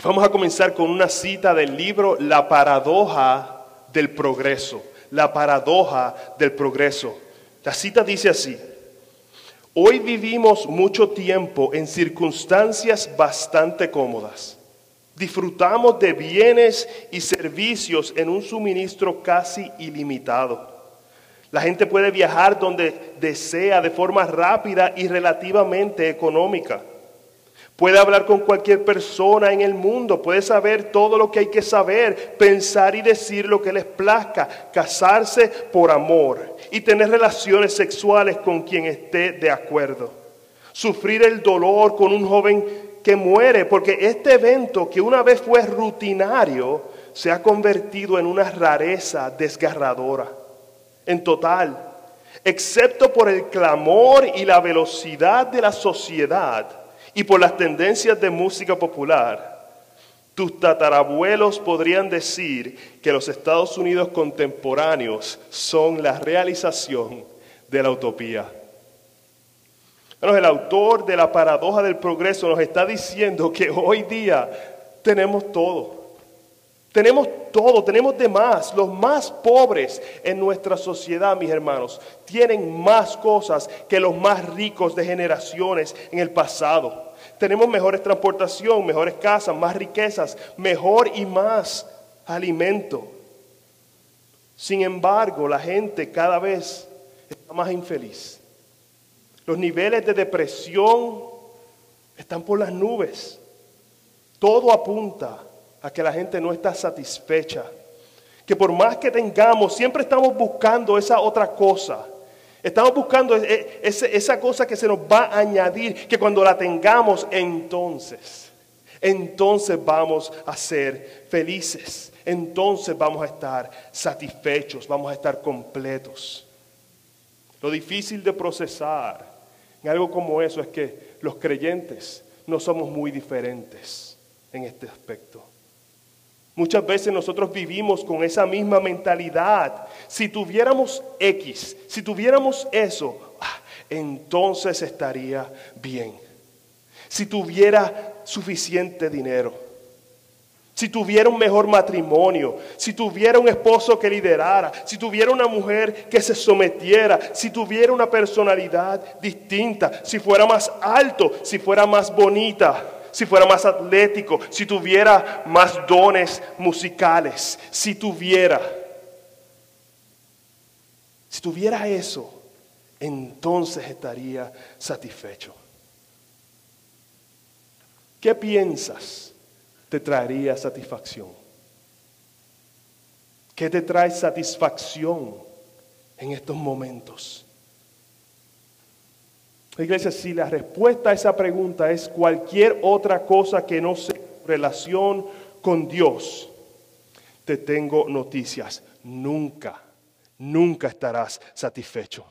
Vamos a comenzar con una cita del libro La paradoja del progreso. La paradoja del progreso. La cita dice así. Hoy vivimos mucho tiempo en circunstancias bastante cómodas. Disfrutamos de bienes y servicios en un suministro casi ilimitado. La gente puede viajar donde desea de forma rápida y relativamente económica. Puede hablar con cualquier persona en el mundo, puede saber todo lo que hay que saber, pensar y decir lo que les plazca, casarse por amor y tener relaciones sexuales con quien esté de acuerdo. Sufrir el dolor con un joven que muere, porque este evento que una vez fue rutinario se ha convertido en una rareza desgarradora. En total, excepto por el clamor y la velocidad de la sociedad y por las tendencias de música popular, tus tatarabuelos podrían decir que los Estados Unidos contemporáneos son la realización de la utopía. El autor de la paradoja del progreso nos está diciendo que hoy día tenemos todo. Tenemos todo, tenemos de más. Los más pobres en nuestra sociedad, mis hermanos, tienen más cosas que los más ricos de generaciones en el pasado. Tenemos mejores transportación, mejores casas, más riquezas, mejor y más alimento. Sin embargo, la gente cada vez está más infeliz. Los niveles de depresión están por las nubes. Todo apunta a que la gente no está satisfecha. Que por más que tengamos, siempre estamos buscando esa otra cosa. Estamos buscando e, e, esa cosa que se nos va a añadir, que cuando la tengamos, entonces, entonces vamos a ser felices. Entonces vamos a estar satisfechos, vamos a estar completos. Lo difícil de procesar en algo como eso es que los creyentes no somos muy diferentes en este aspecto. Muchas veces nosotros vivimos con esa misma mentalidad. Si tuviéramos X, si tuviéramos eso, ah, entonces estaría bien. Si tuviera suficiente dinero, si tuviera un mejor matrimonio, si tuviera un esposo que liderara, si tuviera una mujer que se sometiera, si tuviera una personalidad distinta, si fuera más alto, si fuera más bonita, si fuera más atlético, si tuviera más dones musicales, si tuviera, si tuviera eso, entonces estaría satisfecho. ¿Qué piensas te traería satisfacción? ¿Qué te trae satisfacción en estos momentos? Iglesia, si la respuesta a esa pregunta es cualquier otra cosa que no sea relación con Dios, te tengo noticias. Nunca, nunca estarás satisfecho.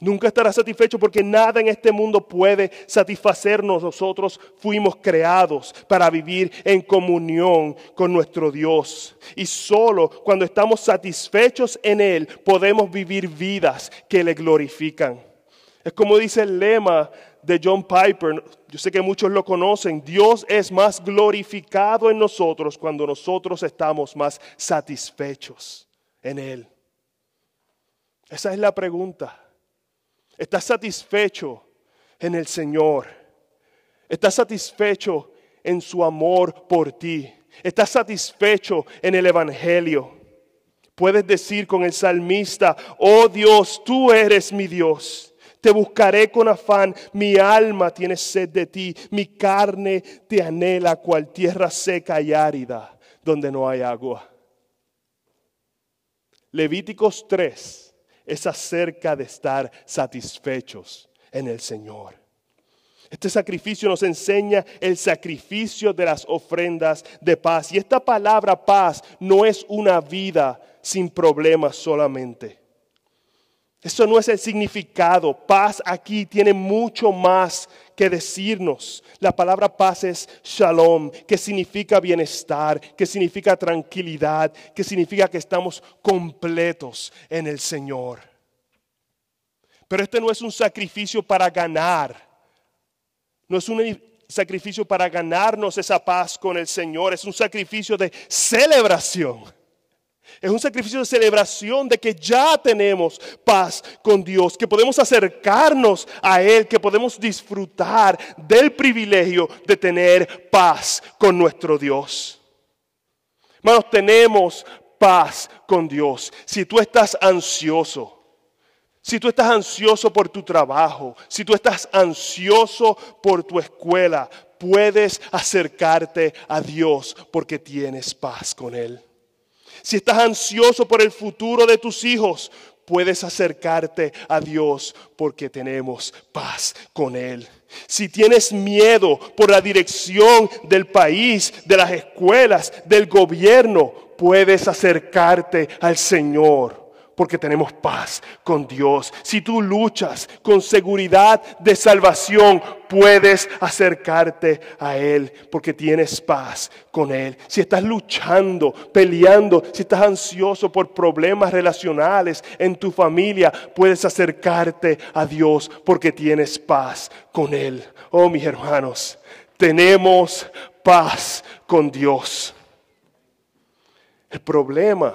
Nunca estarás satisfecho porque nada en este mundo puede satisfacernos. Nosotros fuimos creados para vivir en comunión con nuestro Dios. Y solo cuando estamos satisfechos en Él podemos vivir vidas que le glorifican. Es como dice el lema de John Piper, yo sé que muchos lo conocen, Dios es más glorificado en nosotros cuando nosotros estamos más satisfechos en Él. Esa es la pregunta. ¿Estás satisfecho en el Señor? ¿Estás satisfecho en su amor por ti? ¿Estás satisfecho en el Evangelio? Puedes decir con el salmista, oh Dios, tú eres mi Dios te buscaré con afán, mi alma tiene sed de ti, mi carne te anhela cual tierra seca y árida, donde no hay agua. Levíticos 3 es acerca de estar satisfechos en el Señor. Este sacrificio nos enseña el sacrificio de las ofrendas de paz. Y esta palabra paz no es una vida sin problemas solamente. Eso no es el significado. Paz aquí tiene mucho más que decirnos. La palabra paz es shalom, que significa bienestar, que significa tranquilidad, que significa que estamos completos en el Señor. Pero este no es un sacrificio para ganar. No es un sacrificio para ganarnos esa paz con el Señor, es un sacrificio de celebración. Es un sacrificio de celebración de que ya tenemos paz con Dios, que podemos acercarnos a Él, que podemos disfrutar del privilegio de tener paz con nuestro Dios. Hermanos, tenemos paz con Dios. Si tú estás ansioso, si tú estás ansioso por tu trabajo, si tú estás ansioso por tu escuela, puedes acercarte a Dios porque tienes paz con Él. Si estás ansioso por el futuro de tus hijos, puedes acercarte a Dios porque tenemos paz con Él. Si tienes miedo por la dirección del país, de las escuelas, del gobierno, puedes acercarte al Señor porque tenemos paz con Dios. Si tú luchas con seguridad de salvación, puedes acercarte a Él porque tienes paz con Él. Si estás luchando, peleando, si estás ansioso por problemas relacionales en tu familia, puedes acercarte a Dios porque tienes paz con Él. Oh, mis hermanos, tenemos paz con Dios. El problema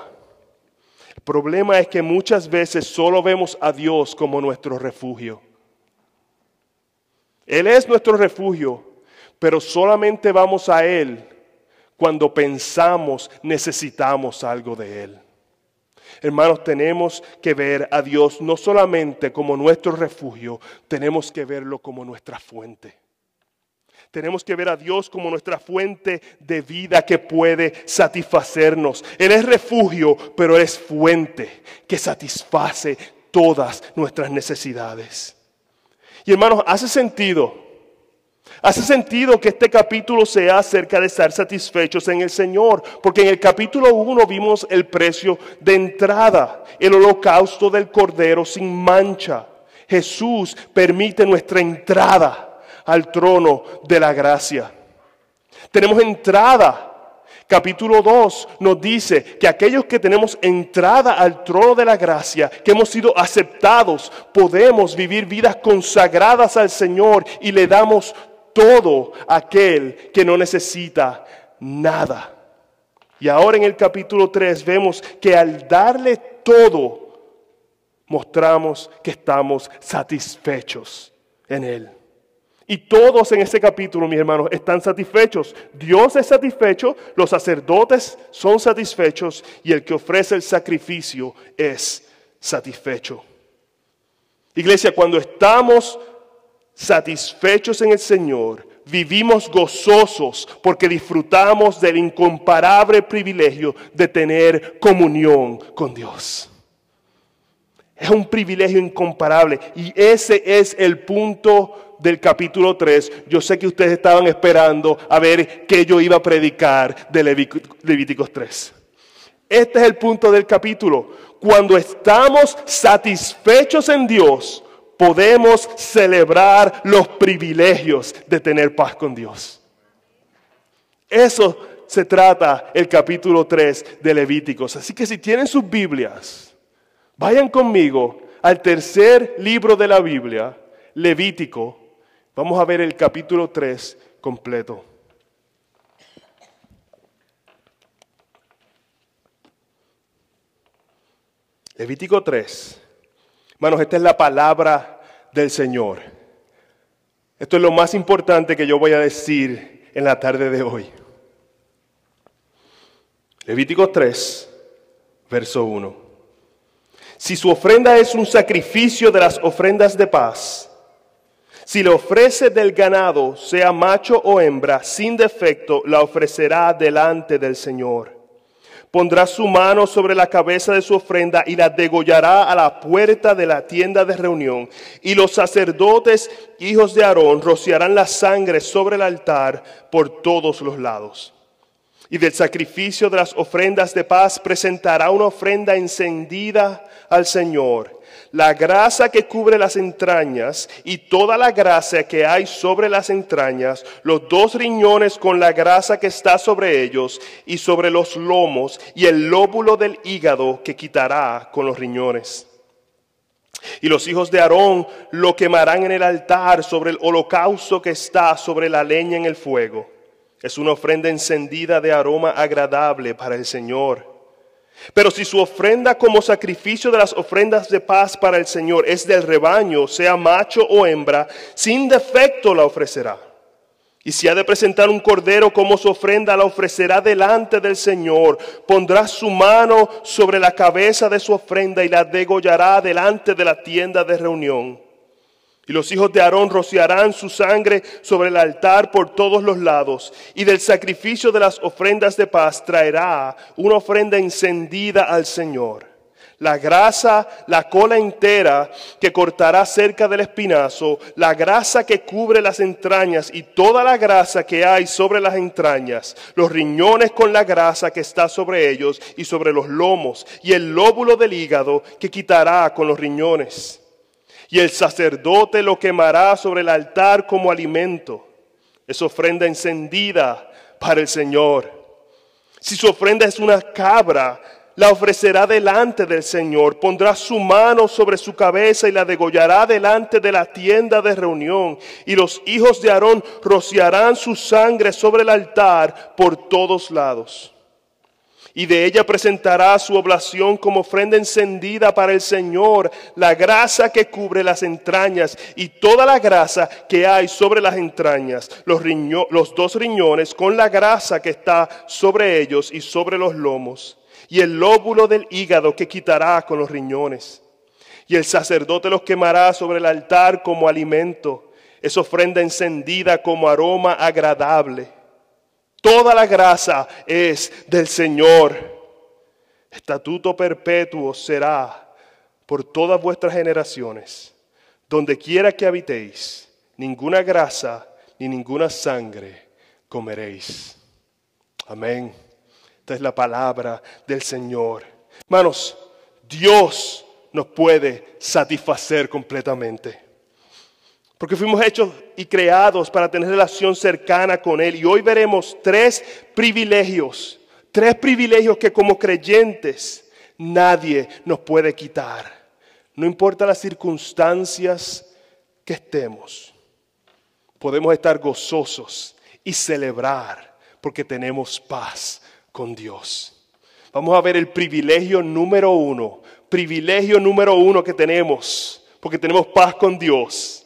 problema es que muchas veces solo vemos a Dios como nuestro refugio. Él es nuestro refugio, pero solamente vamos a Él cuando pensamos necesitamos algo de Él. Hermanos, tenemos que ver a Dios no solamente como nuestro refugio, tenemos que verlo como nuestra fuente. Tenemos que ver a Dios como nuestra fuente de vida que puede satisfacernos. Él es refugio, pero es fuente que satisface todas nuestras necesidades. Y hermanos, hace sentido. Hace sentido que este capítulo sea acerca de estar satisfechos en el Señor, porque en el capítulo 1 vimos el precio de entrada, el holocausto del Cordero sin mancha. Jesús permite nuestra entrada al trono de la gracia. Tenemos entrada. Capítulo 2 nos dice que aquellos que tenemos entrada al trono de la gracia, que hemos sido aceptados, podemos vivir vidas consagradas al Señor y le damos todo a aquel que no necesita nada. Y ahora en el capítulo 3 vemos que al darle todo, mostramos que estamos satisfechos en Él. Y todos en ese capítulo, mis hermanos, están satisfechos. Dios es satisfecho, los sacerdotes son satisfechos y el que ofrece el sacrificio es satisfecho. Iglesia, cuando estamos satisfechos en el Señor, vivimos gozosos porque disfrutamos del incomparable privilegio de tener comunión con Dios. Es un privilegio incomparable y ese es el punto del capítulo 3, yo sé que ustedes estaban esperando a ver qué yo iba a predicar de Levíticos 3. Este es el punto del capítulo. Cuando estamos satisfechos en Dios, podemos celebrar los privilegios de tener paz con Dios. Eso se trata el capítulo 3 de Levíticos. Así que si tienen sus Biblias, vayan conmigo al tercer libro de la Biblia, Levítico, Vamos a ver el capítulo 3 completo. Levítico 3. Hermanos, esta es la palabra del Señor. Esto es lo más importante que yo voy a decir en la tarde de hoy. Levítico 3, verso 1. Si su ofrenda es un sacrificio de las ofrendas de paz, si le ofrece del ganado, sea macho o hembra, sin defecto, la ofrecerá delante del Señor. Pondrá su mano sobre la cabeza de su ofrenda y la degollará a la puerta de la tienda de reunión. Y los sacerdotes, hijos de Aarón, rociarán la sangre sobre el altar por todos los lados. Y del sacrificio de las ofrendas de paz presentará una ofrenda encendida al Señor la grasa que cubre las entrañas y toda la grasa que hay sobre las entrañas, los dos riñones con la grasa que está sobre ellos y sobre los lomos y el lóbulo del hígado que quitará con los riñones. Y los hijos de Aarón lo quemarán en el altar sobre el holocausto que está sobre la leña en el fuego. Es una ofrenda encendida de aroma agradable para el Señor. Pero si su ofrenda como sacrificio de las ofrendas de paz para el Señor es del rebaño, sea macho o hembra, sin defecto la ofrecerá. Y si ha de presentar un cordero como su ofrenda, la ofrecerá delante del Señor. Pondrá su mano sobre la cabeza de su ofrenda y la degollará delante de la tienda de reunión. Y los hijos de Aarón rociarán su sangre sobre el altar por todos los lados. Y del sacrificio de las ofrendas de paz traerá una ofrenda encendida al Señor. La grasa, la cola entera que cortará cerca del espinazo, la grasa que cubre las entrañas y toda la grasa que hay sobre las entrañas, los riñones con la grasa que está sobre ellos y sobre los lomos, y el lóbulo del hígado que quitará con los riñones y el sacerdote lo quemará sobre el altar como alimento. Es ofrenda encendida para el Señor. Si su ofrenda es una cabra, la ofrecerá delante del Señor, pondrá su mano sobre su cabeza y la degollará delante de la tienda de reunión. Y los hijos de Aarón rociarán su sangre sobre el altar por todos lados y de ella presentará su oblación como ofrenda encendida para el Señor, la grasa que cubre las entrañas y toda la grasa que hay sobre las entrañas, los, los dos riñones con la grasa que está sobre ellos y sobre los lomos, y el lóbulo del hígado que quitará con los riñones. Y el sacerdote los quemará sobre el altar como alimento, es ofrenda encendida como aroma agradable. Toda la grasa es del Señor. Estatuto perpetuo será por todas vuestras generaciones. Donde quiera que habitéis, ninguna grasa ni ninguna sangre comeréis. Amén. Esta es la palabra del Señor. Hermanos, Dios nos puede satisfacer completamente. Porque fuimos hechos y creados para tener relación cercana con Él. Y hoy veremos tres privilegios, tres privilegios que como creyentes nadie nos puede quitar. No importa las circunstancias que estemos, podemos estar gozosos y celebrar porque tenemos paz con Dios. Vamos a ver el privilegio número uno, privilegio número uno que tenemos, porque tenemos paz con Dios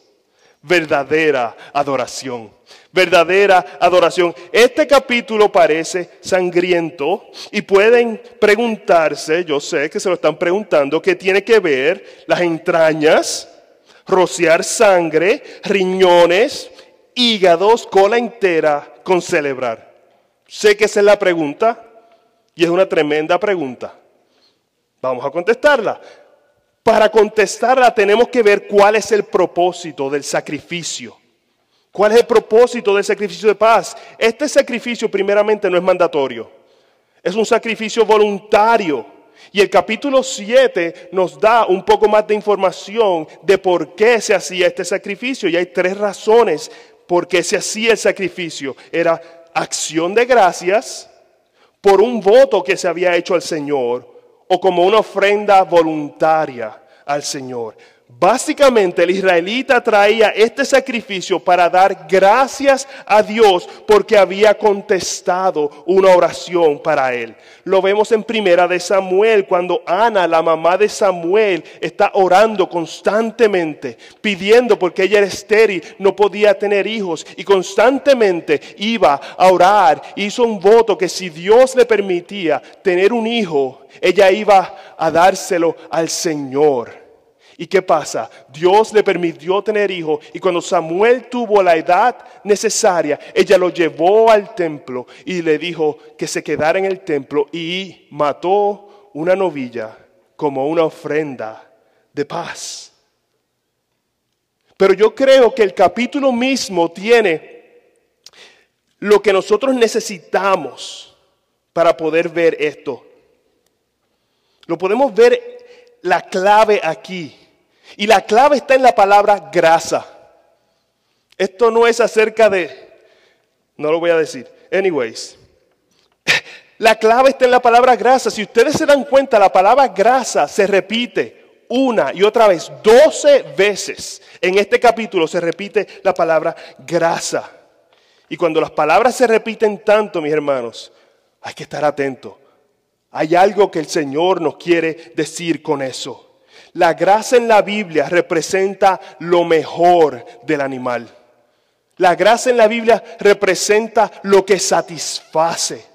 verdadera adoración. Verdadera adoración. Este capítulo parece sangriento y pueden preguntarse, yo sé que se lo están preguntando, ¿qué tiene que ver las entrañas, rociar sangre, riñones, hígados, cola entera con celebrar? Sé que esa es la pregunta y es una tremenda pregunta. Vamos a contestarla. Para contestarla tenemos que ver cuál es el propósito del sacrificio. ¿Cuál es el propósito del sacrificio de paz? Este sacrificio primeramente no es mandatorio. Es un sacrificio voluntario. Y el capítulo 7 nos da un poco más de información de por qué se hacía este sacrificio. Y hay tres razones por qué se hacía el sacrificio. Era acción de gracias por un voto que se había hecho al Señor o como una ofrenda voluntaria al Señor. Básicamente el israelita traía este sacrificio para dar gracias a Dios porque había contestado una oración para él. Lo vemos en primera de Samuel cuando Ana, la mamá de Samuel, está orando constantemente, pidiendo porque ella era estéril, no podía tener hijos y constantemente iba a orar. Hizo un voto que si Dios le permitía tener un hijo, ella iba a dárselo al Señor. ¿Y qué pasa? Dios le permitió tener hijo y cuando Samuel tuvo la edad necesaria, ella lo llevó al templo y le dijo que se quedara en el templo y mató una novilla como una ofrenda de paz. Pero yo creo que el capítulo mismo tiene lo que nosotros necesitamos para poder ver esto. Lo podemos ver la clave aquí. Y la clave está en la palabra grasa. Esto no es acerca de... No lo voy a decir. Anyways. La clave está en la palabra grasa. Si ustedes se dan cuenta, la palabra grasa se repite una y otra vez, doce veces en este capítulo se repite la palabra grasa. Y cuando las palabras se repiten tanto, mis hermanos, hay que estar atento. Hay algo que el Señor nos quiere decir con eso. La grasa en la Biblia representa lo mejor del animal. La grasa en la Biblia representa lo que satisface.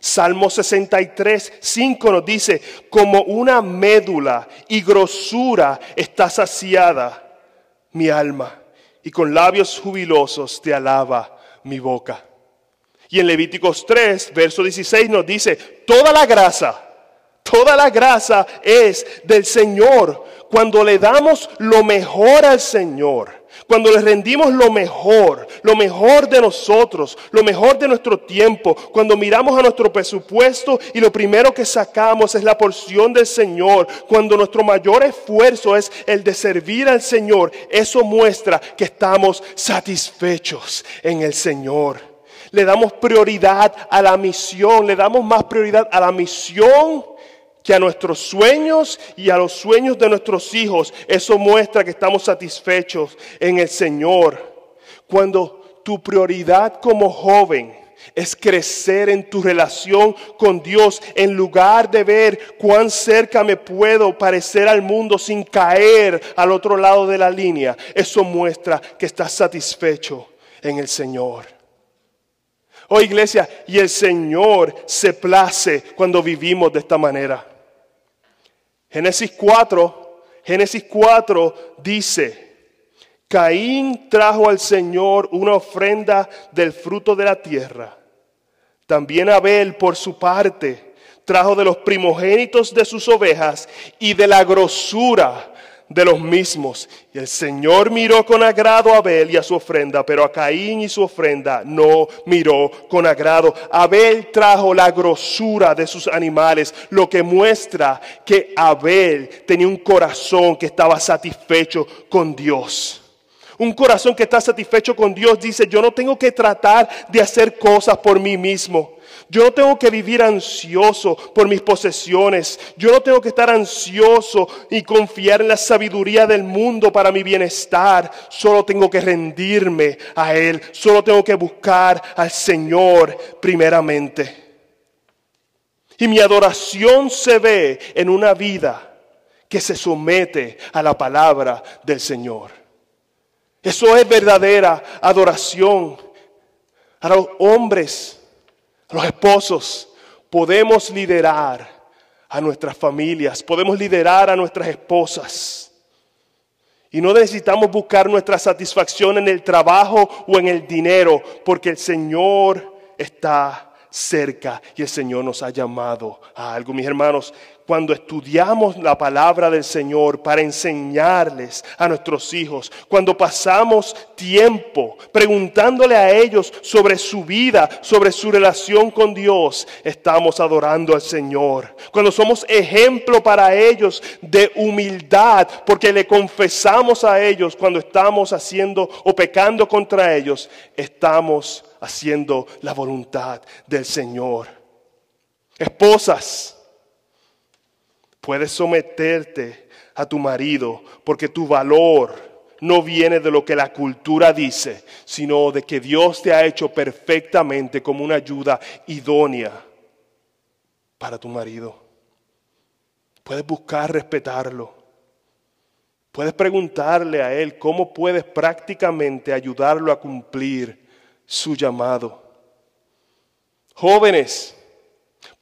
Salmo 63, 5 nos dice, como una médula y grosura está saciada mi alma, y con labios jubilosos te alaba mi boca. Y en Levíticos 3, verso 16 nos dice, toda la grasa, toda la grasa es del Señor. Cuando le damos lo mejor al Señor, cuando le rendimos lo mejor, lo mejor de nosotros, lo mejor de nuestro tiempo, cuando miramos a nuestro presupuesto y lo primero que sacamos es la porción del Señor, cuando nuestro mayor esfuerzo es el de servir al Señor, eso muestra que estamos satisfechos en el Señor. Le damos prioridad a la misión, le damos más prioridad a la misión que a nuestros sueños y a los sueños de nuestros hijos. Eso muestra que estamos satisfechos en el Señor. Cuando tu prioridad como joven es crecer en tu relación con Dios en lugar de ver cuán cerca me puedo parecer al mundo sin caer al otro lado de la línea. Eso muestra que estás satisfecho en el Señor. Oh iglesia, y el Señor se place cuando vivimos de esta manera. Génesis 4, Génesis 4 dice, Caín trajo al Señor una ofrenda del fruto de la tierra. También Abel, por su parte, trajo de los primogénitos de sus ovejas y de la grosura de los mismos. Y el Señor miró con agrado a Abel y a su ofrenda, pero a Caín y su ofrenda no miró con agrado. Abel trajo la grosura de sus animales, lo que muestra que Abel tenía un corazón que estaba satisfecho con Dios. Un corazón que está satisfecho con Dios dice, yo no tengo que tratar de hacer cosas por mí mismo. Yo no tengo que vivir ansioso por mis posesiones. Yo no tengo que estar ansioso y confiar en la sabiduría del mundo para mi bienestar. Solo tengo que rendirme a Él. Solo tengo que buscar al Señor primeramente. Y mi adoración se ve en una vida que se somete a la palabra del Señor. Eso es verdadera adoración. A los hombres los esposos, podemos liderar a nuestras familias, podemos liderar a nuestras esposas. Y no necesitamos buscar nuestra satisfacción en el trabajo o en el dinero, porque el Señor está cerca y el Señor nos ha llamado a algo. Mis hermanos, cuando estudiamos la palabra del Señor para enseñarles a nuestros hijos, cuando pasamos tiempo preguntándole a ellos sobre su vida, sobre su relación con Dios, estamos adorando al Señor. Cuando somos ejemplo para ellos de humildad, porque le confesamos a ellos cuando estamos haciendo o pecando contra ellos, estamos haciendo la voluntad del Señor. Esposas, Puedes someterte a tu marido porque tu valor no viene de lo que la cultura dice, sino de que Dios te ha hecho perfectamente como una ayuda idónea para tu marido. Puedes buscar respetarlo. Puedes preguntarle a él cómo puedes prácticamente ayudarlo a cumplir su llamado. Jóvenes,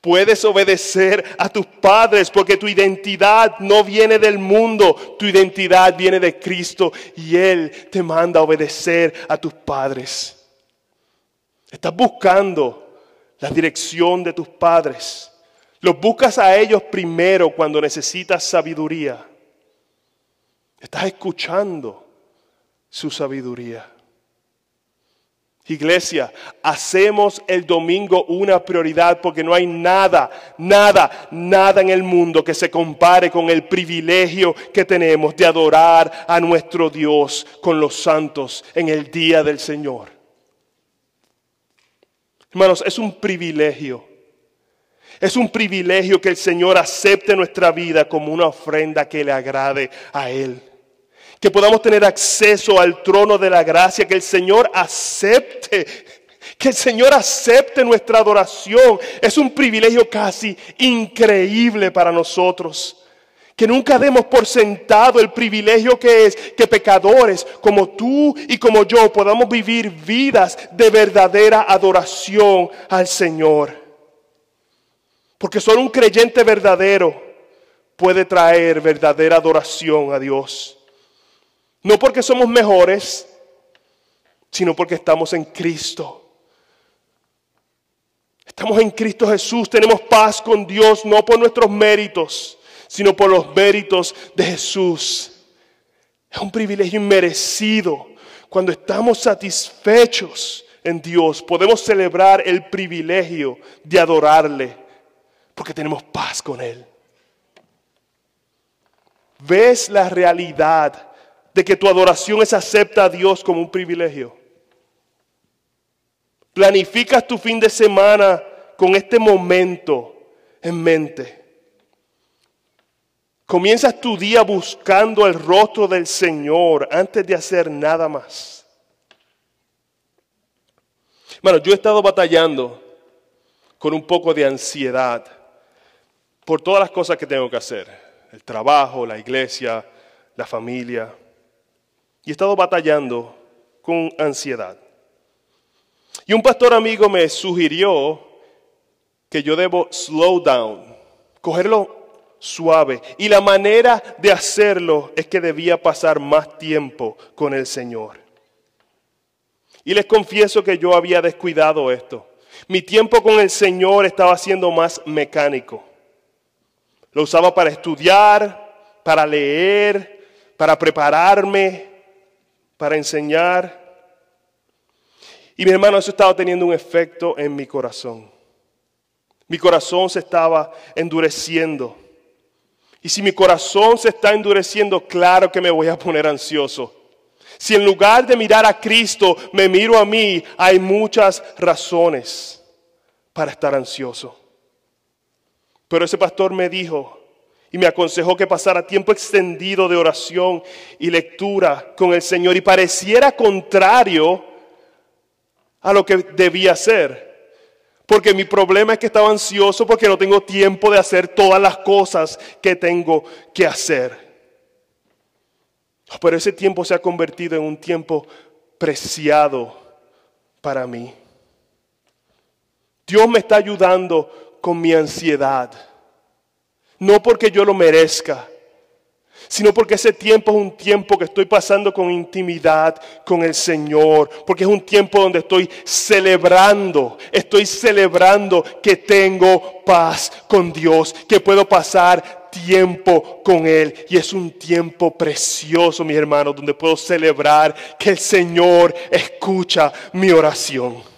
Puedes obedecer a tus padres porque tu identidad no viene del mundo, tu identidad viene de Cristo y Él te manda a obedecer a tus padres. Estás buscando la dirección de tus padres. Los buscas a ellos primero cuando necesitas sabiduría. Estás escuchando su sabiduría. Iglesia, hacemos el domingo una prioridad porque no hay nada, nada, nada en el mundo que se compare con el privilegio que tenemos de adorar a nuestro Dios con los santos en el día del Señor. Hermanos, es un privilegio. Es un privilegio que el Señor acepte nuestra vida como una ofrenda que le agrade a Él. Que podamos tener acceso al trono de la gracia, que el Señor acepte, que el Señor acepte nuestra adoración. Es un privilegio casi increíble para nosotros. Que nunca demos por sentado el privilegio que es que pecadores como tú y como yo podamos vivir vidas de verdadera adoración al Señor. Porque solo un creyente verdadero puede traer verdadera adoración a Dios. No porque somos mejores, sino porque estamos en Cristo. Estamos en Cristo Jesús, tenemos paz con Dios, no por nuestros méritos, sino por los méritos de Jesús. Es un privilegio inmerecido. Cuando estamos satisfechos en Dios, podemos celebrar el privilegio de adorarle porque tenemos paz con Él. ¿Ves la realidad de que tu adoración es acepta a Dios como un privilegio? Planificas tu fin de semana con este momento en mente. Comienzas tu día buscando el rostro del Señor antes de hacer nada más. Bueno, yo he estado batallando con un poco de ansiedad por todas las cosas que tengo que hacer. El trabajo, la iglesia, la familia. Y he estado batallando con ansiedad. Y un pastor amigo me sugirió que yo debo slow down, cogerlo suave. Y la manera de hacerlo es que debía pasar más tiempo con el Señor. Y les confieso que yo había descuidado esto. Mi tiempo con el Señor estaba siendo más mecánico. Lo usaba para estudiar, para leer, para prepararme, para enseñar. Y mi hermano, eso estaba teniendo un efecto en mi corazón. Mi corazón se estaba endureciendo. Y si mi corazón se está endureciendo, claro que me voy a poner ansioso. Si en lugar de mirar a Cristo me miro a mí, hay muchas razones para estar ansioso. Pero ese pastor me dijo y me aconsejó que pasara tiempo extendido de oración y lectura con el Señor y pareciera contrario a lo que debía hacer. Porque mi problema es que estaba ansioso porque no tengo tiempo de hacer todas las cosas que tengo que hacer. Pero ese tiempo se ha convertido en un tiempo preciado para mí. Dios me está ayudando con mi ansiedad. No porque yo lo merezca, sino porque ese tiempo es un tiempo que estoy pasando con intimidad con el Señor, porque es un tiempo donde estoy celebrando, estoy celebrando que tengo paz con Dios, que puedo pasar tiempo con Él. Y es un tiempo precioso, mi hermano, donde puedo celebrar que el Señor escucha mi oración.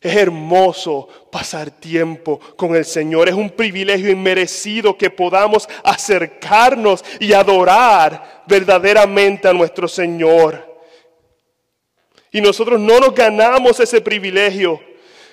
Es hermoso pasar tiempo con el Señor. Es un privilegio inmerecido que podamos acercarnos y adorar verdaderamente a nuestro Señor. Y nosotros no nos ganamos ese privilegio.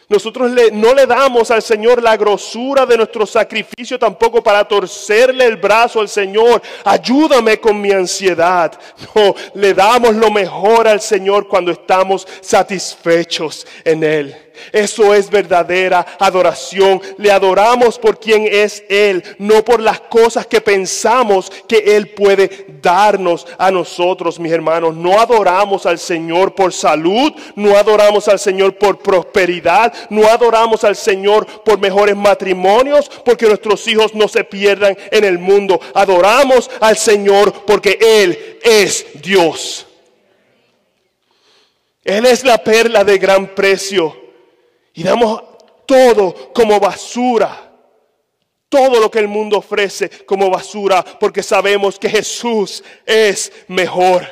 Nosotros no le damos al Señor la grosura de nuestro sacrificio tampoco para torcerle el brazo al Señor. Ayúdame con mi ansiedad. No, le damos lo mejor al Señor cuando estamos satisfechos en Él. Eso es verdadera adoración. Le adoramos por quien es Él, no por las cosas que pensamos que Él puede darnos a nosotros, mis hermanos. No adoramos al Señor por salud, no adoramos al Señor por prosperidad, no adoramos al Señor por mejores matrimonios, porque nuestros hijos no se pierdan en el mundo. Adoramos al Señor porque Él es Dios. Él es la perla de gran precio y damos todo como basura. Todo lo que el mundo ofrece como basura porque sabemos que Jesús es mejor.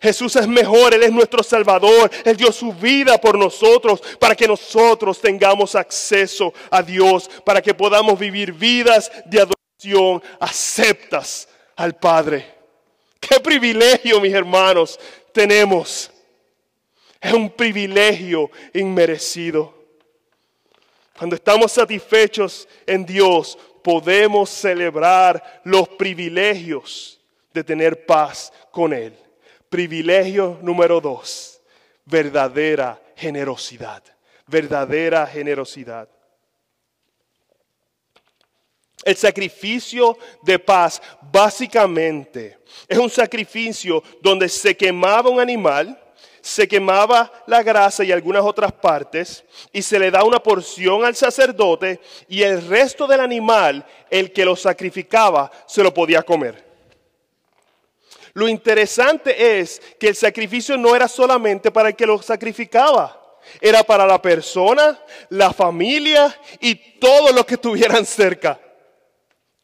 Jesús es mejor, Él es nuestro Salvador, Él dio su vida por nosotros para que nosotros tengamos acceso a Dios, para que podamos vivir vidas de adoración aceptas al Padre. Qué privilegio, mis hermanos, tenemos. Es un privilegio inmerecido. Cuando estamos satisfechos en Dios, podemos celebrar los privilegios de tener paz con Él. Privilegio número dos, verdadera generosidad, verdadera generosidad. El sacrificio de paz básicamente es un sacrificio donde se quemaba un animal, se quemaba la grasa y algunas otras partes y se le da una porción al sacerdote y el resto del animal, el que lo sacrificaba, se lo podía comer. Lo interesante es que el sacrificio no era solamente para el que lo sacrificaba, era para la persona, la familia y todos los que estuvieran cerca.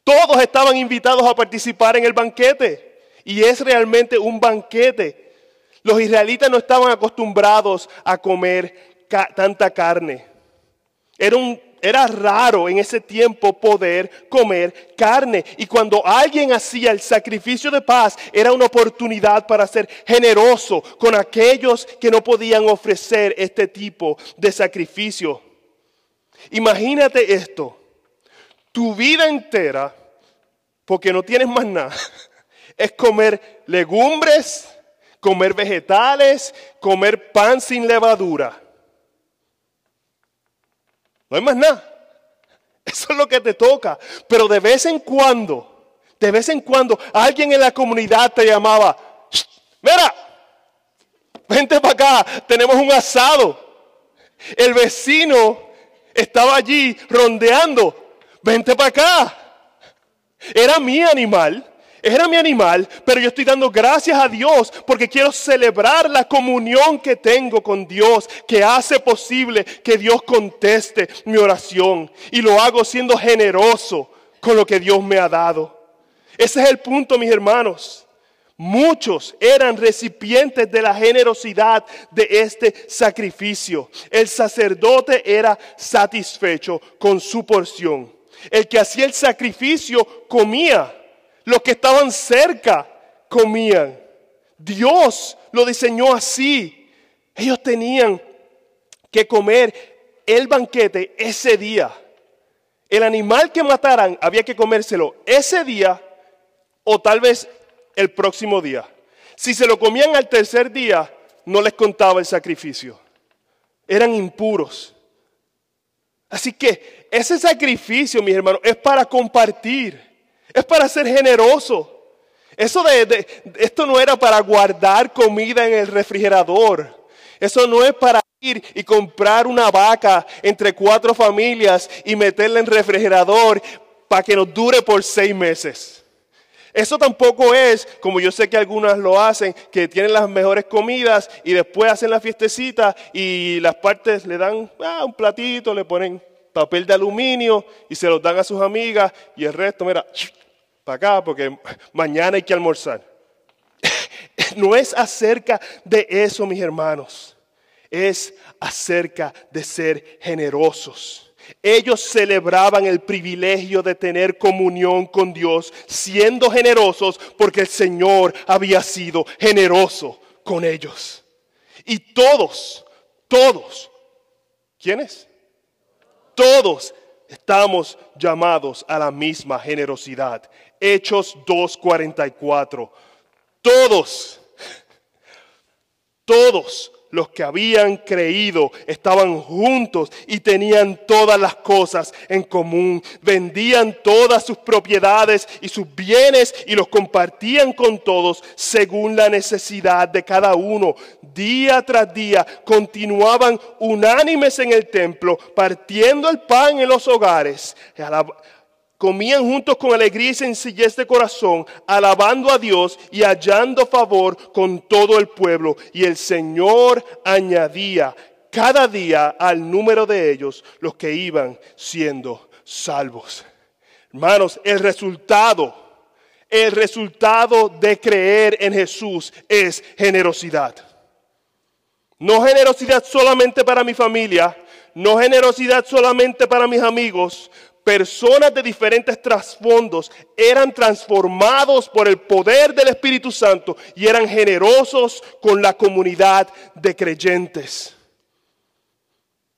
Todos estaban invitados a participar en el banquete. Y es realmente un banquete. Los israelitas no estaban acostumbrados a comer tanta carne. Era, era raro en ese tiempo poder comer carne. Y cuando alguien hacía el sacrificio de paz, era una oportunidad para ser generoso con aquellos que no podían ofrecer este tipo de sacrificio. Imagínate esto. Tu vida entera porque no tienes más nada, es comer legumbres, comer vegetales, comer pan sin levadura. No hay más nada. Eso es lo que te toca. Pero de vez en cuando, de vez en cuando, alguien en la comunidad te llamaba, mira, vente para acá, tenemos un asado. El vecino estaba allí rondeando, vente para acá. Era mi animal, era mi animal, pero yo estoy dando gracias a Dios porque quiero celebrar la comunión que tengo con Dios, que hace posible que Dios conteste mi oración. Y lo hago siendo generoso con lo que Dios me ha dado. Ese es el punto, mis hermanos. Muchos eran recipientes de la generosidad de este sacrificio. El sacerdote era satisfecho con su porción. El que hacía el sacrificio comía. Los que estaban cerca comían. Dios lo diseñó así. Ellos tenían que comer el banquete ese día. El animal que mataran había que comérselo ese día o tal vez el próximo día. Si se lo comían al tercer día, no les contaba el sacrificio. Eran impuros. Así que ese sacrificio, mis hermanos, es para compartir, es para ser generoso. Eso de, esto no era para guardar comida en el refrigerador. Eso no es para ir y comprar una vaca entre cuatro familias y meterla en refrigerador para que nos dure por seis meses. Eso tampoco es, como yo sé que algunas lo hacen, que tienen las mejores comidas y después hacen la fiestecita y las partes le dan ah, un platito, le ponen papel de aluminio y se los dan a sus amigas y el resto, mira, para acá porque mañana hay que almorzar. No es acerca de eso, mis hermanos. Es acerca de ser generosos. Ellos celebraban el privilegio de tener comunión con Dios, siendo generosos porque el Señor había sido generoso con ellos. Y todos, todos, ¿quiénes? Todos estamos llamados a la misma generosidad. Hechos 2.44. Todos, todos los que habían creído estaban juntos y tenían todas las cosas en común. Vendían todas sus propiedades y sus bienes y los compartían con todos según la necesidad de cada uno. Día tras día continuaban unánimes en el templo, partiendo el pan en los hogares comían juntos con alegría y sencillez de corazón, alabando a Dios y hallando favor con todo el pueblo. Y el Señor añadía cada día al número de ellos los que iban siendo salvos. Hermanos, el resultado, el resultado de creer en Jesús es generosidad. No generosidad solamente para mi familia, no generosidad solamente para mis amigos, personas de diferentes trasfondos eran transformados por el poder del Espíritu Santo y eran generosos con la comunidad de creyentes.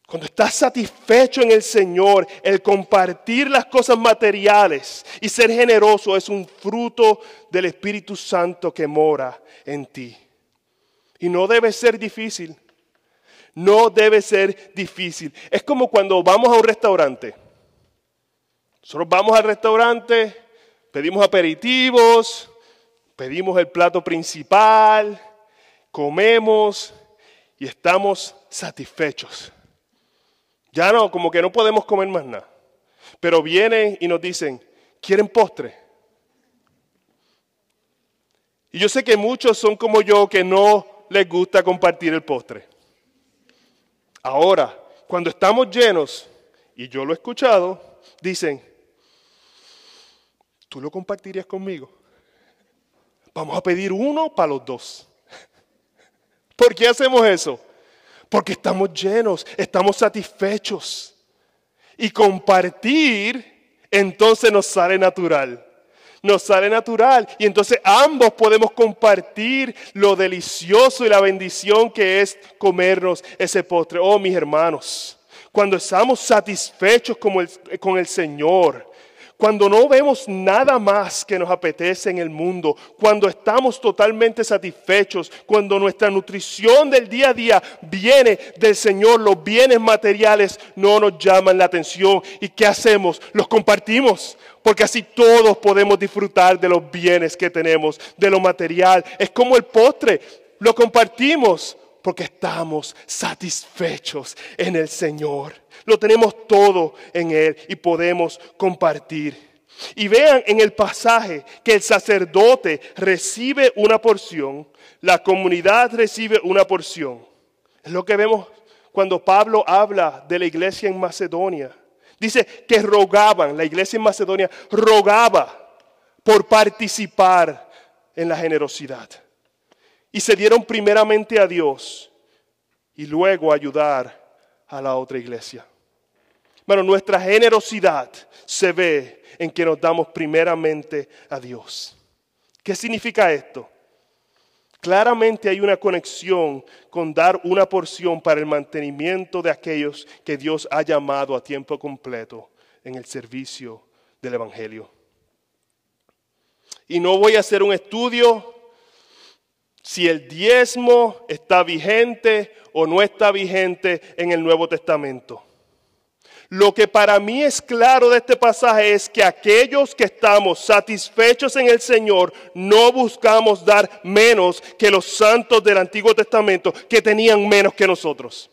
Cuando estás satisfecho en el Señor, el compartir las cosas materiales y ser generoso es un fruto del Espíritu Santo que mora en ti. Y no debe ser difícil. No debe ser difícil. Es como cuando vamos a un restaurante. Nosotros vamos al restaurante, pedimos aperitivos, pedimos el plato principal, comemos y estamos satisfechos. Ya no, como que no podemos comer más nada. Pero vienen y nos dicen, ¿quieren postre? Y yo sé que muchos son como yo que no les gusta compartir el postre. Ahora, cuando estamos llenos, y yo lo he escuchado, dicen, ¿tú lo compartirías conmigo? Vamos a pedir uno para los dos. ¿Por qué hacemos eso? Porque estamos llenos, estamos satisfechos. Y compartir entonces nos sale natural. Nos sale natural. Y entonces ambos podemos compartir lo delicioso y la bendición que es comernos ese postre. Oh, mis hermanos, cuando estamos satisfechos con el Señor, cuando no vemos nada más que nos apetece en el mundo, cuando estamos totalmente satisfechos, cuando nuestra nutrición del día a día viene del Señor, los bienes materiales no nos llaman la atención. ¿Y qué hacemos? Los compartimos, porque así todos podemos disfrutar de los bienes que tenemos, de lo material. Es como el postre, lo compartimos porque estamos satisfechos en el Señor. Lo tenemos todo en Él y podemos compartir. Y vean en el pasaje que el sacerdote recibe una porción, la comunidad recibe una porción. Es lo que vemos cuando Pablo habla de la iglesia en Macedonia. Dice que rogaban, la iglesia en Macedonia rogaba por participar en la generosidad. Y se dieron primeramente a Dios y luego ayudar a la otra iglesia. Bueno, nuestra generosidad se ve en que nos damos primeramente a Dios. ¿Qué significa esto? Claramente hay una conexión con dar una porción para el mantenimiento de aquellos que Dios ha llamado a tiempo completo en el servicio del Evangelio. Y no voy a hacer un estudio si el diezmo está vigente o no está vigente en el Nuevo Testamento. Lo que para mí es claro de este pasaje es que aquellos que estamos satisfechos en el Señor no buscamos dar menos que los santos del Antiguo Testamento que tenían menos que nosotros.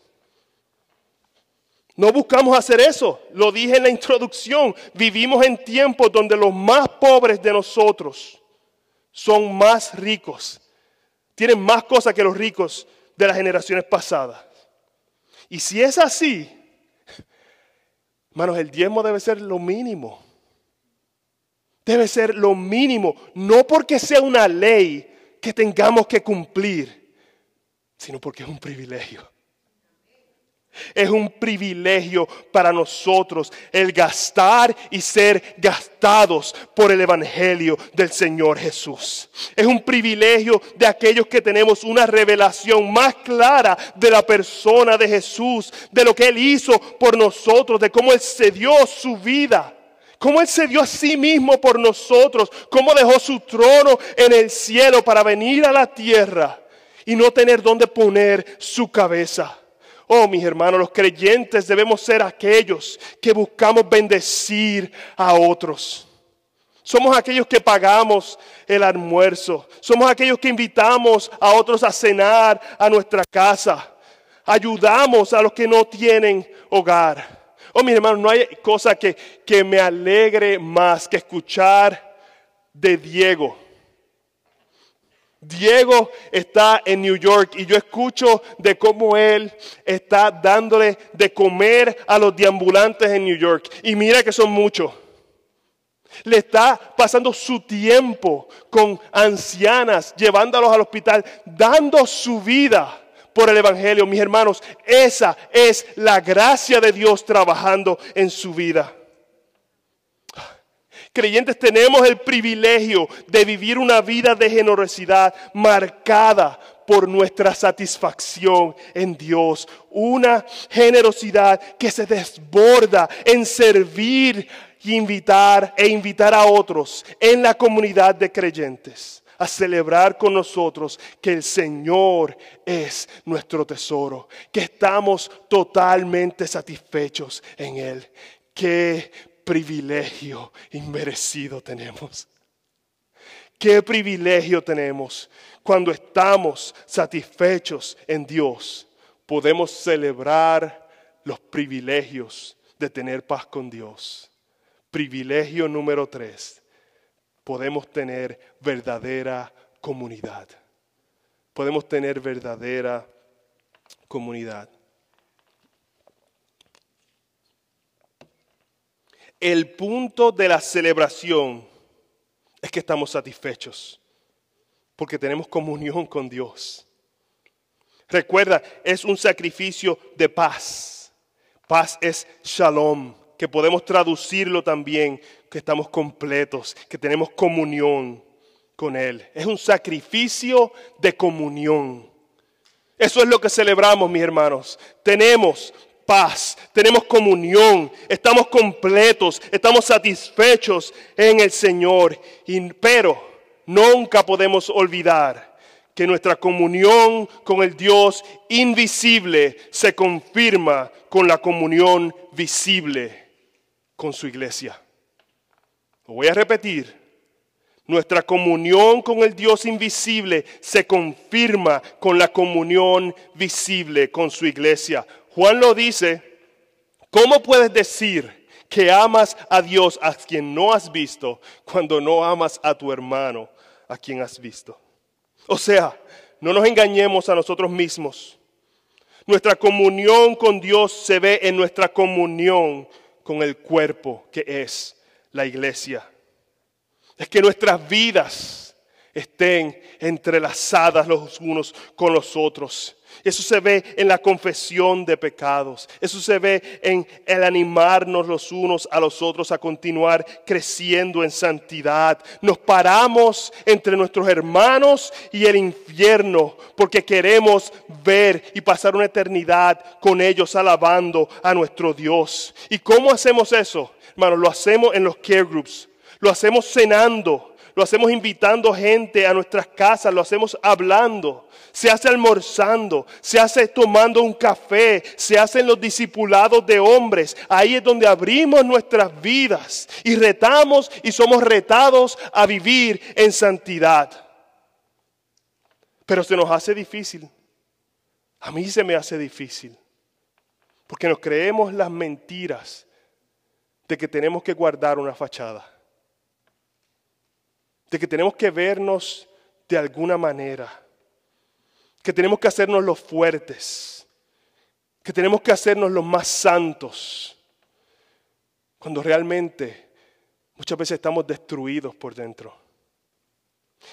No buscamos hacer eso. Lo dije en la introducción. Vivimos en tiempos donde los más pobres de nosotros son más ricos. Tienen más cosas que los ricos de las generaciones pasadas. Y si es así, hermanos, el diezmo debe ser lo mínimo. Debe ser lo mínimo, no porque sea una ley que tengamos que cumplir, sino porque es un privilegio. Es un privilegio para nosotros el gastar y ser gastados por el Evangelio del Señor Jesús. Es un privilegio de aquellos que tenemos una revelación más clara de la persona de Jesús, de lo que Él hizo por nosotros, de cómo Él se dio su vida. Cómo Él se dio a sí mismo por nosotros, cómo dejó su trono en el cielo para venir a la tierra y no tener dónde poner su cabeza. Oh, mis hermanos, los creyentes debemos ser aquellos que buscamos bendecir a otros. Somos aquellos que pagamos el almuerzo. Somos aquellos que invitamos a otros a cenar a nuestra casa. Ayudamos a los que no tienen hogar. Oh, mis hermanos, no hay cosa que, que me alegre más que escuchar de Diego Diego está en New York y yo escucho de cómo él está dándole de comer a los deambulantes en New York. Y mira que son muchos. Le está pasando su tiempo con ancianas, llevándolos al hospital, dando su vida por el Evangelio. Mis hermanos, esa es la gracia de Dios trabajando en su vida creyentes tenemos el privilegio de vivir una vida de generosidad marcada por nuestra satisfacción en Dios. Una generosidad que se desborda en servir y invitar e invitar a otros en la comunidad de creyentes a celebrar con nosotros que el Señor es nuestro tesoro, que estamos totalmente satisfechos en Él. Qué privilegio inmerecido tenemos. Qué privilegio tenemos cuando estamos satisfechos en Dios. Podemos celebrar los privilegios de tener paz con Dios. Privilegio número tres. Podemos tener verdadera comunidad. Podemos tener verdadera comunidad. El punto de la celebración es que estamos satisfechos porque tenemos comunión con Dios. Recuerda, es un sacrificio de paz. Paz es shalom, que podemos traducirlo también, que estamos completos, que tenemos comunión con Él. Es un sacrificio de comunión. Eso es lo que celebramos, mis hermanos. Tenemos paz, tenemos comunión, estamos completos, estamos satisfechos en el Señor. pero nunca podemos olvidar que nuestra comunión con el Dios invisible se confirma con la comunión visible con su iglesia. Lo voy a repetir. Nuestra comunión con el Dios invisible se confirma con la comunión visible con su iglesia. Juan lo dice, ¿cómo puedes decir que amas a Dios a quien no has visto cuando no amas a tu hermano a quien has visto? O sea, no nos engañemos a nosotros mismos. Nuestra comunión con Dios se ve en nuestra comunión con el cuerpo que es la iglesia. Es que nuestras vidas estén entrelazadas los unos con los otros. Eso se ve en la confesión de pecados. Eso se ve en el animarnos los unos a los otros a continuar creciendo en santidad. Nos paramos entre nuestros hermanos y el infierno porque queremos ver y pasar una eternidad con ellos alabando a nuestro Dios. ¿Y cómo hacemos eso? Hermanos, lo hacemos en los care groups. Lo hacemos cenando. Lo hacemos invitando gente a nuestras casas. Lo hacemos hablando se hace almorzando, se hace tomando un café, se hacen los discipulados de hombres. Ahí es donde abrimos nuestras vidas y retamos y somos retados a vivir en santidad. Pero se nos hace difícil. A mí se me hace difícil. Porque nos creemos las mentiras de que tenemos que guardar una fachada. De que tenemos que vernos de alguna manera que tenemos que hacernos los fuertes, que tenemos que hacernos los más santos, cuando realmente muchas veces estamos destruidos por dentro.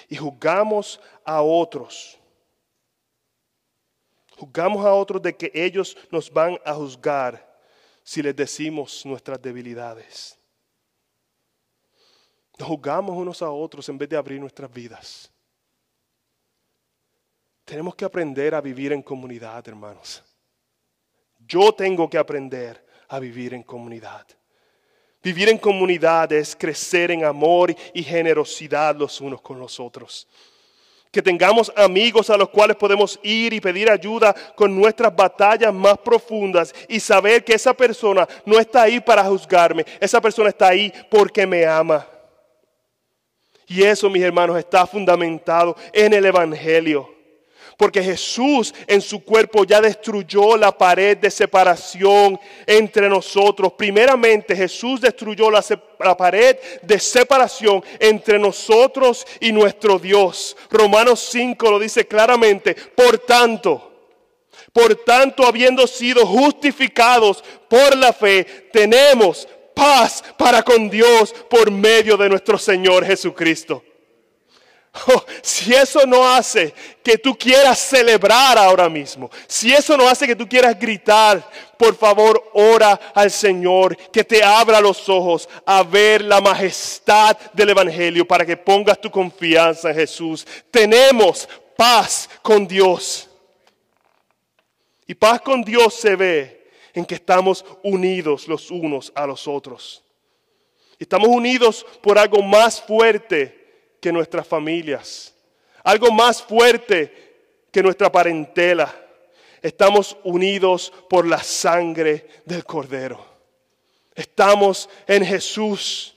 Y juzgamos a otros. Juzgamos a otros de que ellos nos van a juzgar si les decimos nuestras debilidades. Nos juzgamos unos a otros en vez de abrir nuestras vidas. Tenemos que aprender a vivir en comunidad, hermanos. Yo tengo que aprender a vivir en comunidad. Vivir en comunidad es crecer en amor y generosidad los unos con los otros. Que tengamos amigos a los cuales podemos ir y pedir ayuda con nuestras batallas más profundas y saber que esa persona no está ahí para juzgarme, esa persona está ahí porque me ama. Y eso, mis hermanos, está fundamentado en el Evangelio. Porque Jesús en su cuerpo ya destruyó la pared de separación entre nosotros. Primeramente Jesús destruyó la, pared de separación entre nosotros y nuestro Dios. Romanos 5 lo dice claramente. Por tanto, por tanto, habiendo sido justificados por la fe, tenemos paz para con Dios por medio de nuestro Señor Jesucristo. Oh, si eso no hace que tú quieras celebrar ahora mismo, si eso no hace que tú quieras gritar, por favor ora al Señor que te abra los ojos a ver la majestad del Evangelio para que pongas tu confianza en Jesús. Tenemos paz con Dios. Y paz con Dios se ve en que estamos unidos los unos a los otros. Estamos unidos por algo más fuerte que nuestras familias, algo más fuerte que nuestra parentela. Estamos unidos por la sangre del Cordero. Estamos en Jesús.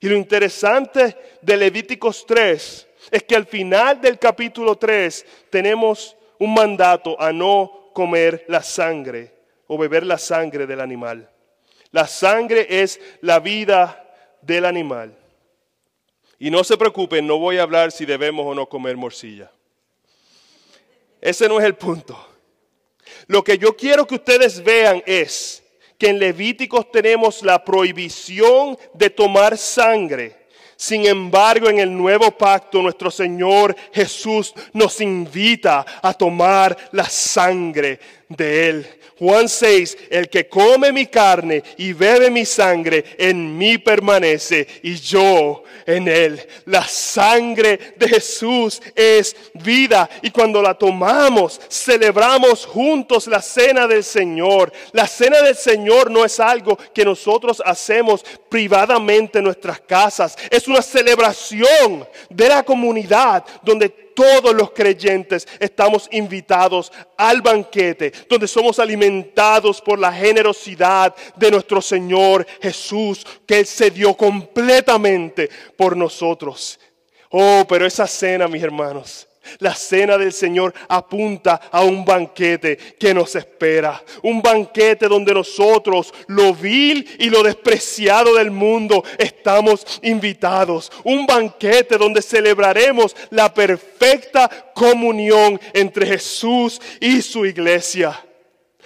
Y lo interesante de Levíticos 3 es que al final del capítulo 3 tenemos un mandato a no comer la sangre o beber la sangre del animal. La sangre es la vida del animal. Y no se preocupen, no voy a hablar si debemos o no comer morcilla. Ese no es el punto. Lo que yo quiero que ustedes vean es que en Levíticos tenemos la prohibición de tomar sangre sin embargo, en el nuevo pacto, nuestro Señor Jesús nos invita a tomar la sangre de Él. Juan 6, el que come mi carne y bebe mi sangre, en mí permanece y yo en Él. La sangre de Jesús es vida y cuando la tomamos, celebramos juntos la cena del Señor. La cena del Señor no es algo que nosotros hacemos privadamente en nuestras casas. Es una celebración de la comunidad donde todos los creyentes estamos invitados al banquete, donde somos alimentados por la generosidad de nuestro Señor Jesús, que Él se dio completamente por nosotros. Oh, pero esa cena, mis hermanos, la cena del Señor apunta a un banquete que nos espera. Un banquete donde nosotros, lo vil y lo despreciado del mundo, estamos invitados. Un banquete donde celebraremos la perfecta comunión entre Jesús y su iglesia.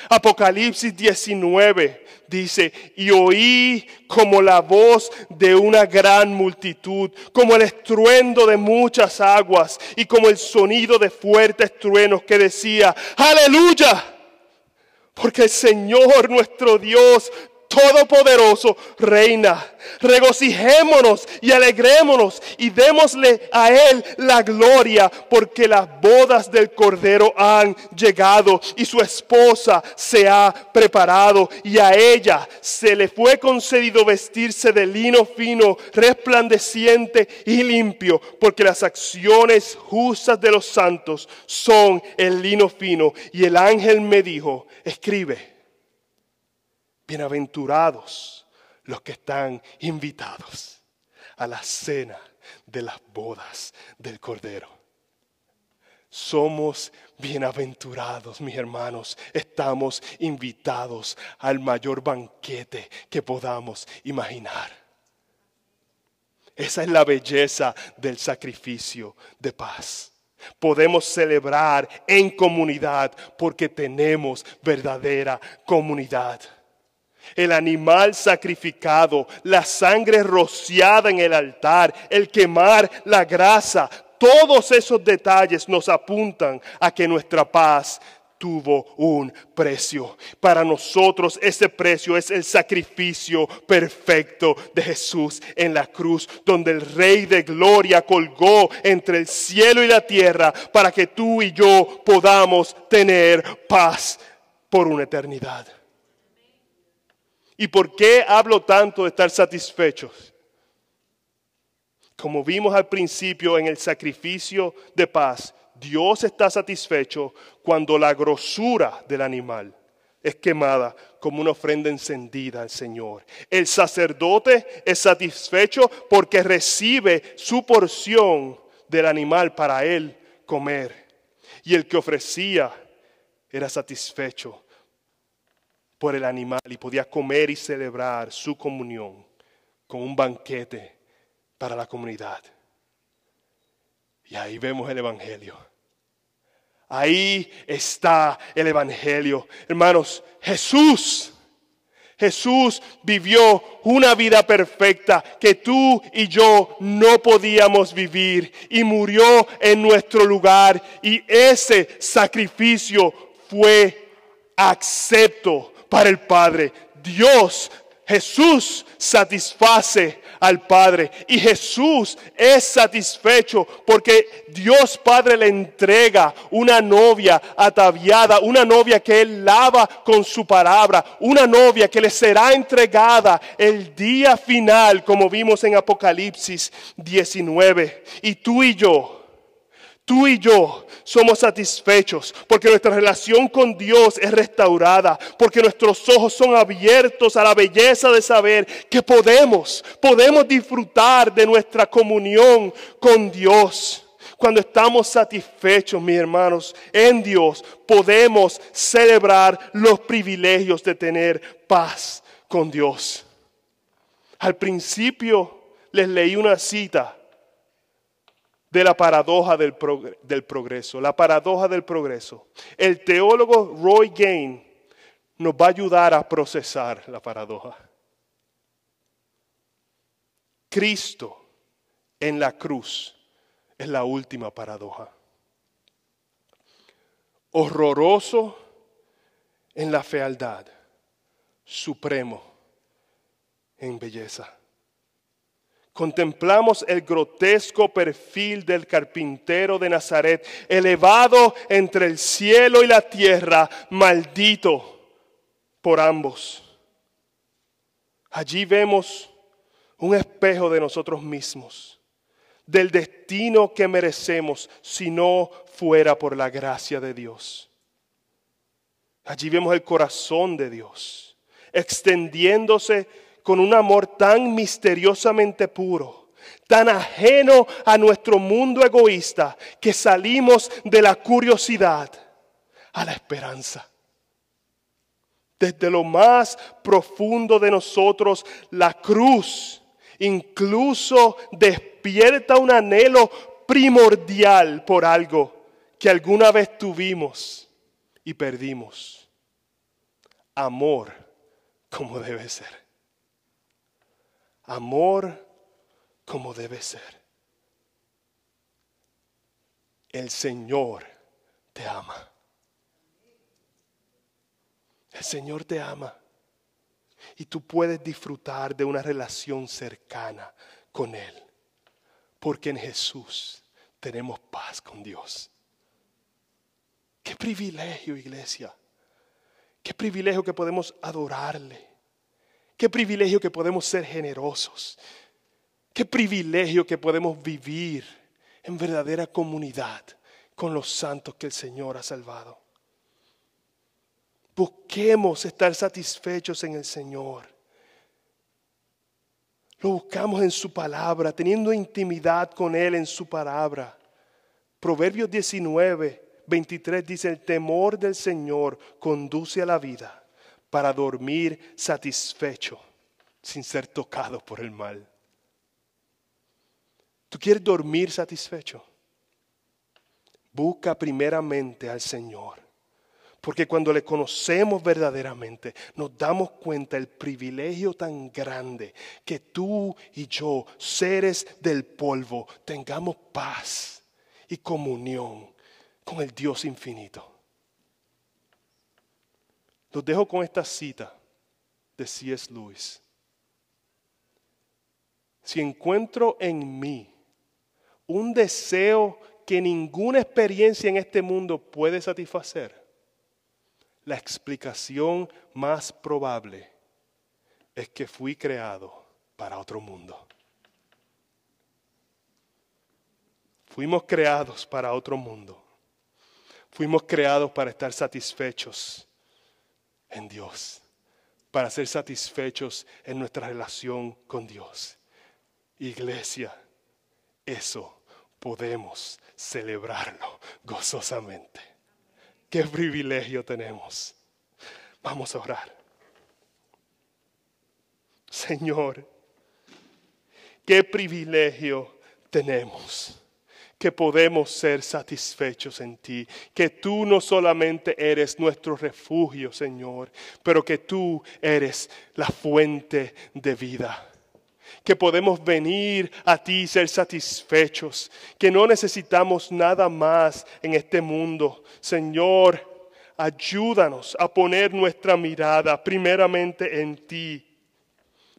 Apocalipsis 19 dice, y oí como la voz de una gran multitud, como el estruendo de muchas aguas y como el sonido de fuertes truenos que decía, aleluya, porque el Señor nuestro Dios Todopoderoso reina. Regocijémonos y alegrémonos y démosle a Él la gloria porque las bodas del Cordero han llegado y su esposa se ha preparado y a ella se le fue concedido vestirse de lino fino, resplandeciente y limpio porque las acciones justas de los santos son el lino fino. Y el ángel me dijo, escribe Bienaventurados los que están invitados a la cena de las bodas del Cordero. Somos bienaventurados, mis hermanos. Estamos invitados al mayor banquete que podamos imaginar. Esa es la belleza del sacrificio de paz. Podemos celebrar en comunidad porque tenemos verdadera comunidad el animal sacrificado, la sangre rociada en el altar, el quemar la grasa, todos esos detalles nos apuntan a que nuestra paz tuvo un precio. Para nosotros ese precio es el sacrificio perfecto de Jesús en la cruz, donde el Rey de Gloria colgó entre el cielo y la tierra para que tú y yo podamos tener paz por una eternidad. ¿Y por qué hablo tanto de estar satisfechos? Como vimos al principio en el sacrificio de paz, Dios está satisfecho cuando la grosura del animal es quemada como una ofrenda encendida al Señor. El sacerdote es satisfecho porque recibe su porción del animal para él comer. Y el que ofrecía era satisfecho por el animal y podía comer y celebrar su comunión con un banquete para la comunidad. Y ahí vemos el Evangelio. Ahí está el Evangelio. Hermanos, Jesús, Jesús vivió una vida perfecta que tú y yo no podíamos vivir y murió en nuestro lugar y ese sacrificio fue acepto para el Padre. Dios, Jesús satisface al Padre y Jesús es satisfecho porque Dios Padre le entrega una novia ataviada, una novia que Él lava con su palabra, una novia que le será entregada el día final como vimos en Apocalipsis 19. Y tú y yo, Tú y yo somos satisfechos porque nuestra relación con Dios es restaurada, porque nuestros ojos son abiertos a la belleza de saber que podemos, podemos disfrutar de nuestra comunión con Dios. Cuando estamos satisfechos, mis hermanos, en Dios, podemos celebrar los privilegios de tener paz con Dios. Al principio les leí una cita de la paradoja del, progreso, la paradoja del progreso. El teólogo Roy Gain nos va a ayudar a procesar la paradoja. Cristo en la cruz es la última paradoja. Horroroso en la fealdad, supremo en belleza contemplamos el grotesco perfil del carpintero de Nazaret, elevado entre el cielo y la tierra, maldito por ambos. Allí vemos un espejo de nosotros mismos, del destino que merecemos si no fuera por la gracia de Dios. Allí vemos el corazón de Dios extendiéndose con un amor tan misteriosamente puro, tan ajeno a nuestro mundo egoísta, que salimos de la curiosidad a la esperanza. Desde lo más profundo de nosotros, la cruz incluso despierta un anhelo primordial por algo que alguna vez tuvimos y perdimos. Amor como debe ser amor como debe ser. El Señor te ama. El Señor te ama. Y tú puedes disfrutar de una relación cercana con Él. Porque en Jesús tenemos paz con Dios. Qué privilegio, iglesia. Qué privilegio que podemos adorarle. Qué privilegio que podemos ser generosos. Qué privilegio que podemos vivir en verdadera comunidad con los santos que el Señor ha salvado. Busquemos estar satisfechos en el Señor. Lo buscamos en su palabra, teniendo intimidad con Él en su palabra. Proverbios 19, 23 dice, el temor del Señor conduce a la vida para dormir satisfecho sin ser tocado por el mal. ¿Tú quieres dormir satisfecho? Busca primeramente al Señor. Porque cuando le conocemos verdaderamente, nos damos cuenta del privilegio tan grande que tú y yo, seres del polvo, tengamos paz y comunión con el Dios infinito. Los dejo con esta cita de C.S. Lewis. Si encuentro en mí un deseo que ninguna experiencia en este mundo puede satisfacer, la explicación más probable es que fui creado para otro mundo. Fuimos creados para otro mundo. Fuimos creados para estar satisfechos en Dios, para ser satisfechos en nuestra relación con Dios. Iglesia, eso podemos celebrarlo gozosamente. Qué privilegio tenemos. Vamos a orar. Señor, qué privilegio tenemos que podemos ser satisfechos en ti, que tú no solamente eres nuestro refugio, Señor, pero que tú eres la fuente de vida. Que podemos venir a ti y ser satisfechos, que no necesitamos nada más en este mundo. Señor, ayúdanos a poner nuestra mirada primeramente en ti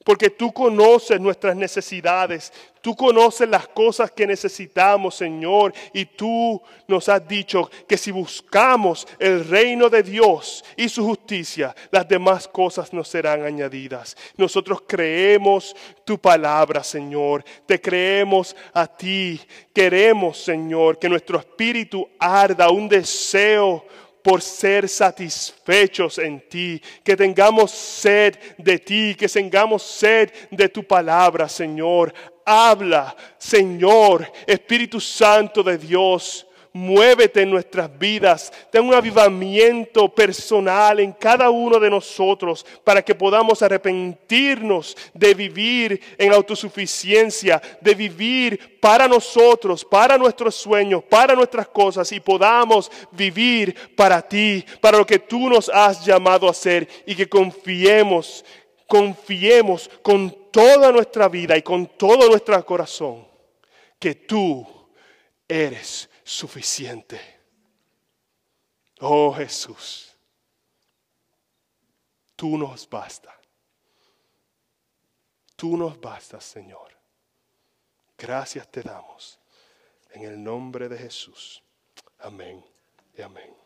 Porque tú conoces nuestras necesidades, tú conoces las cosas que necesitamos, Señor, y tú nos has dicho que si buscamos el reino de Dios y su justicia, las demás cosas nos serán añadidas. Nosotros creemos tu palabra, Señor, te creemos a ti. Queremos, Señor, que nuestro espíritu arda un deseo por ser satisfechos en ti, que tengamos sed de ti, que tengamos sed de tu palabra, Señor. Habla, Señor, Espíritu Santo de Dios muévete en nuestras vidas, ten un avivamiento personal en cada uno de nosotros para que podamos arrepentirnos de vivir en autosuficiencia, de vivir para nosotros, para nuestros sueños, para nuestras cosas y podamos vivir para ti, para lo que tú nos has llamado a hacer y que confiemos, confiemos con toda nuestra vida y con todo nuestro corazón que tú eres suficiente. Oh Jesús, tú nos basta. Tú nos bastas, Señor. Gracias te damos. En el nombre de Jesús. Amén y amén.